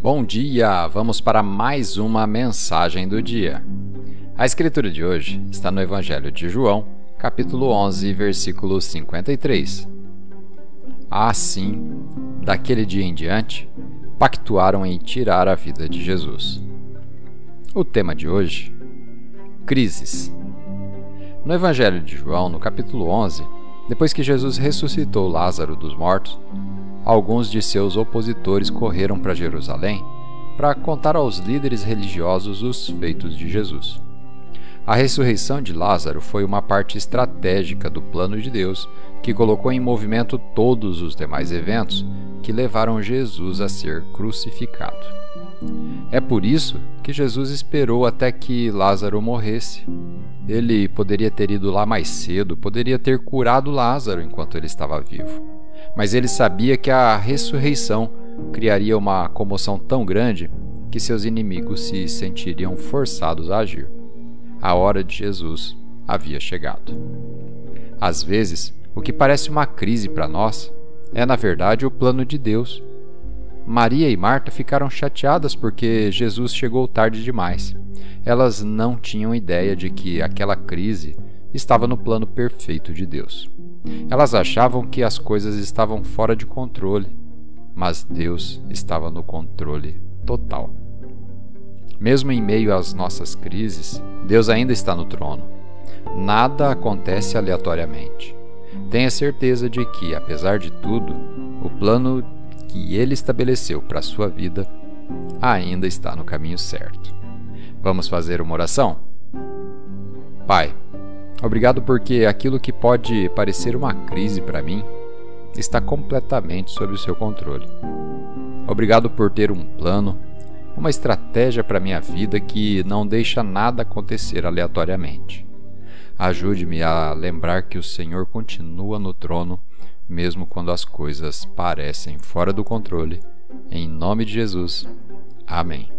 Bom dia! Vamos para mais uma mensagem do dia. A escritura de hoje está no Evangelho de João, capítulo 11, versículo 53. Assim, daquele dia em diante, pactuaram em tirar a vida de Jesus. O tema de hoje: crises. No Evangelho de João, no capítulo 11, depois que Jesus ressuscitou Lázaro dos mortos, alguns de seus opositores correram para Jerusalém para contar aos líderes religiosos os feitos de Jesus. A ressurreição de Lázaro foi uma parte estratégica do plano de Deus que colocou em movimento todos os demais eventos que levaram Jesus a ser crucificado. É por isso que Jesus esperou até que Lázaro morresse. Ele poderia ter ido lá mais cedo, poderia ter curado Lázaro enquanto ele estava vivo. Mas ele sabia que a ressurreição criaria uma comoção tão grande que seus inimigos se sentiriam forçados a agir. A hora de Jesus havia chegado. Às vezes, o que parece uma crise para nós é, na verdade, o plano de Deus Maria e Marta ficaram chateadas porque Jesus chegou tarde demais. Elas não tinham ideia de que aquela crise estava no plano perfeito de Deus. Elas achavam que as coisas estavam fora de controle, mas Deus estava no controle total. Mesmo em meio às nossas crises, Deus ainda está no trono. Nada acontece aleatoriamente. Tenha certeza de que, apesar de tudo, o plano que ele estabeleceu para a sua vida ainda está no caminho certo. Vamos fazer uma oração? Pai, obrigado porque aquilo que pode parecer uma crise para mim está completamente sob o seu controle. Obrigado por ter um plano, uma estratégia para minha vida que não deixa nada acontecer aleatoriamente. Ajude-me a lembrar que o Senhor continua no trono mesmo quando as coisas parecem fora do controle. Em nome de Jesus. Amém.